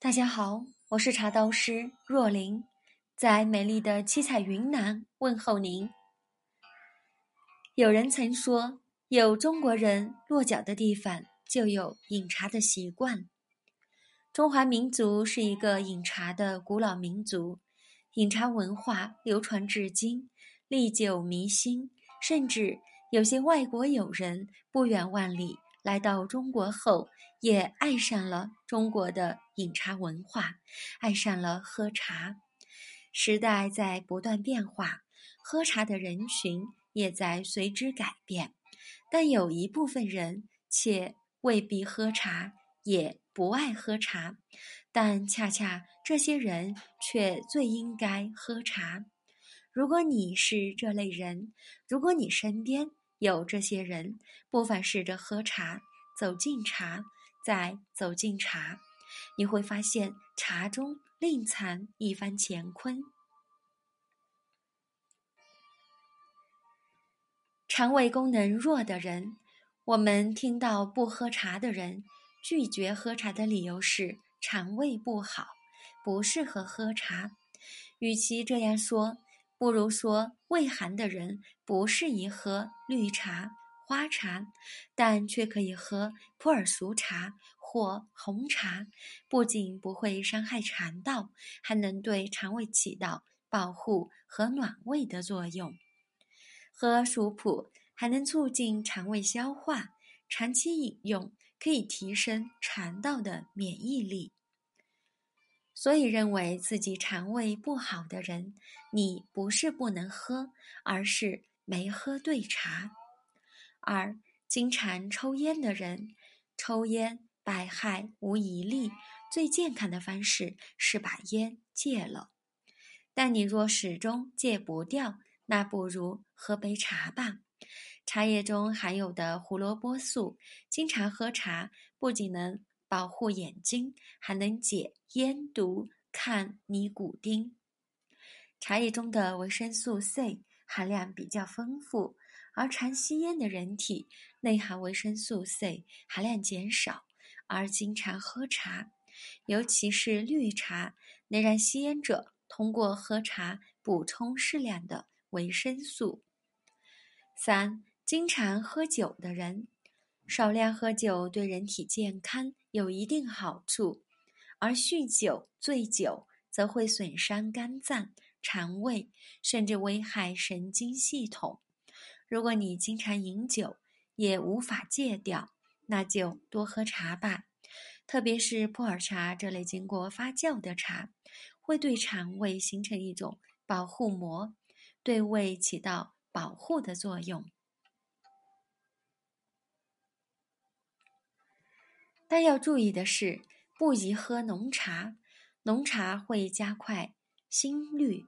大家好，我是茶道师若琳，在美丽的七彩云南问候您。有人曾说，有中国人落脚的地方，就有饮茶的习惯。中华民族是一个饮茶的古老民族，饮茶文化流传至今，历久弥新。甚至有些外国友人不远万里来到中国后，也爱上了中国的饮茶文化，爱上了喝茶。时代在不断变化，喝茶的人群也在随之改变，但有一部分人且未必喝茶，也。不爱喝茶，但恰恰这些人却最应该喝茶。如果你是这类人，如果你身边有这些人，不妨试着喝茶，走进茶，再走进茶，你会发现茶中另藏一番乾坤。肠胃功能弱的人，我们听到不喝茶的人。拒绝喝茶的理由是肠胃不好，不适合喝茶。与其这样说，不如说胃寒的人不适宜喝绿茶、花茶，但却可以喝普洱熟茶或红茶。不仅不会伤害肠道，还能对肠胃起到保护和暖胃的作用。喝熟普还能促进肠胃消化，长期饮用。可以提升肠道的免疫力，所以认为自己肠胃不好的人，你不是不能喝，而是没喝对茶。二，经常抽烟的人，抽烟百害无一利，最健康的方式是把烟戒了。但你若始终戒不掉，那不如喝杯茶吧。茶叶中含有的胡萝卜素，经常喝茶不仅能保护眼睛，还能解烟毒、抗尼古丁。茶叶中的维生素 C 含量比较丰富，而常吸烟的人体内含维生素 C 含量减少，而经常喝茶，尤其是绿茶，能让吸烟者通过喝茶补充适量的维生素。三。经常喝酒的人，少量喝酒对人体健康有一定好处，而酗酒、醉酒则会损伤肝脏、肠胃，甚至危害神经系统。如果你经常饮酒也无法戒掉，那就多喝茶吧，特别是普洱茶这类经过发酵的茶，会对肠胃形成一种保护膜，对胃起到保护的作用。但要注意的是，不宜喝浓茶。浓茶会加快心率，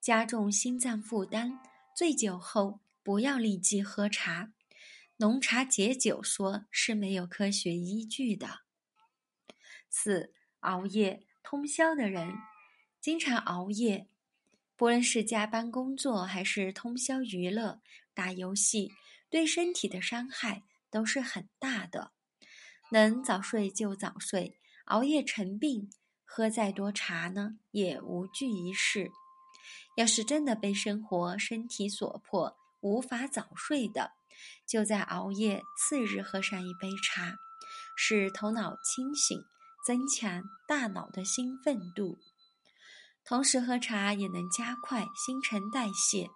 加重心脏负担。醉酒后不要立即喝茶。浓茶解酒说是没有科学依据的。四、熬夜通宵的人，经常熬夜，不论是加班工作还是通宵娱乐、打游戏，对身体的伤害都是很大的。能早睡就早睡，熬夜成病，喝再多茶呢也无济于事。要是真的被生活、身体所迫，无法早睡的，就在熬夜次日喝上一杯茶，使头脑清醒，增强大脑的兴奋度。同时喝茶也能加快新陈代谢，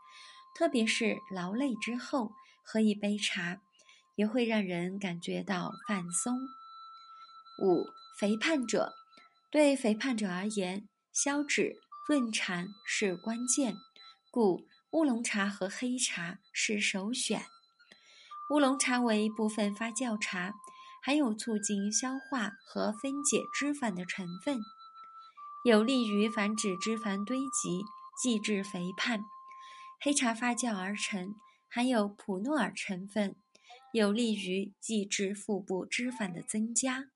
特别是劳累之后喝一杯茶。也会让人感觉到放松。五、肥胖者，对肥胖者而言，消脂润肠是关键，故乌龙茶和黑茶是首选。乌龙茶为部分发酵茶，含有促进消化和分解脂肪的成分，有利于防止脂肪堆积，抑制肥胖。黑茶发酵而成，含有普诺尔成分。有利于抑制腹部脂肪的增加。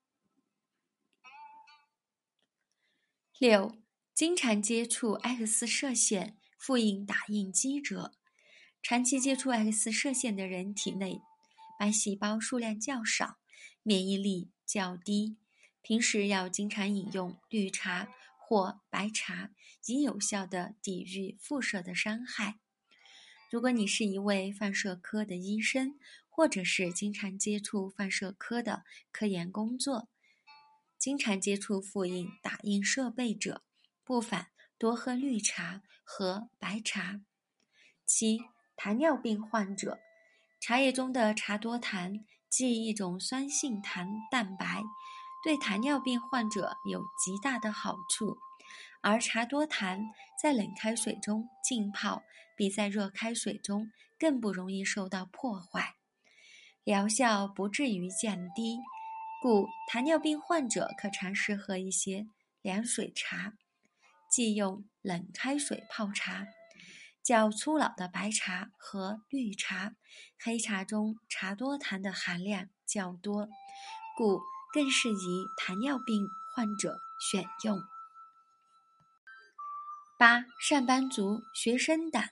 六、经常接触 X 射线复印打印机者，长期接触 X 射线的人体内白细胞数量较少，免疫力较低，平时要经常饮用绿茶或白茶，以有效的抵御辐射的伤害。如果你是一位放射科的医生，或者是经常接触放射科的科研工作，经常接触复印打印设备者，不妨多喝绿茶和白茶。七、糖尿病患者，茶叶中的茶多糖即一种酸性糖蛋白，对糖尿病患者有极大的好处。而茶多糖在冷开水中浸泡，比在热开水中更不容易受到破坏，疗效不至于降低。故糖尿病患者可尝试喝一些凉水茶，即用冷开水泡茶。较粗老的白茶和绿茶，黑茶中茶多糖的含量较多，故更适宜糖尿病患者选用。八、上班族、学生党，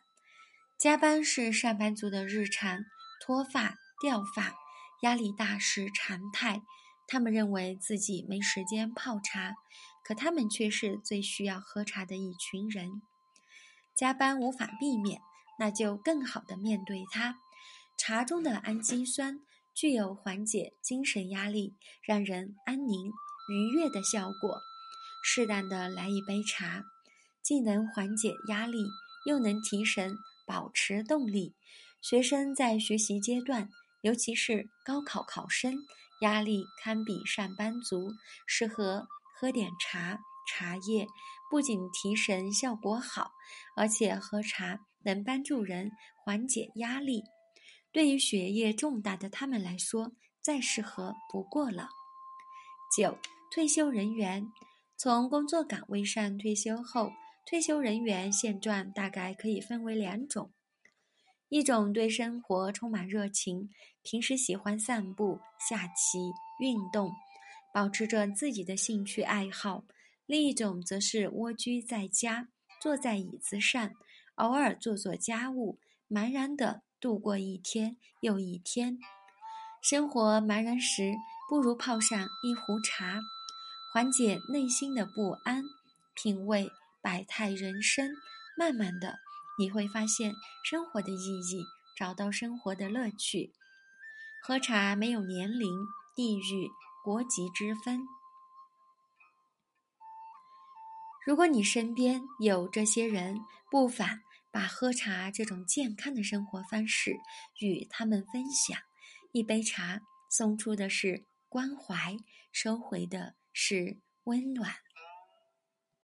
加班是上班族的日常，脱发、掉发、压力大是常态。他们认为自己没时间泡茶，可他们却是最需要喝茶的一群人。加班无法避免，那就更好的面对它。茶中的氨基酸具有缓解精神压力、让人安宁愉悦的效果。适当的来一杯茶。既能缓解压力，又能提神、保持动力。学生在学习阶段，尤其是高考考生，压力堪比上班族，适合喝点茶。茶叶不仅提神效果好，而且喝茶能帮助人缓解压力。对于学业重大的他们来说，再适合不过了。九、退休人员从工作岗位上退休后。退休人员现状大概可以分为两种：一种对生活充满热情，平时喜欢散步、下棋、运动，保持着自己的兴趣爱好；另一种则是蜗居在家，坐在椅子上，偶尔做做家务，茫然地度过一天又一天。生活茫然时，不如泡上一壶茶，缓解内心的不安，品味。百态人生，慢慢的你会发现生活的意义，找到生活的乐趣。喝茶没有年龄、地域、国籍之分。如果你身边有这些人，不妨把喝茶这种健康的生活方式与他们分享。一杯茶送出的是关怀，收回的是温暖。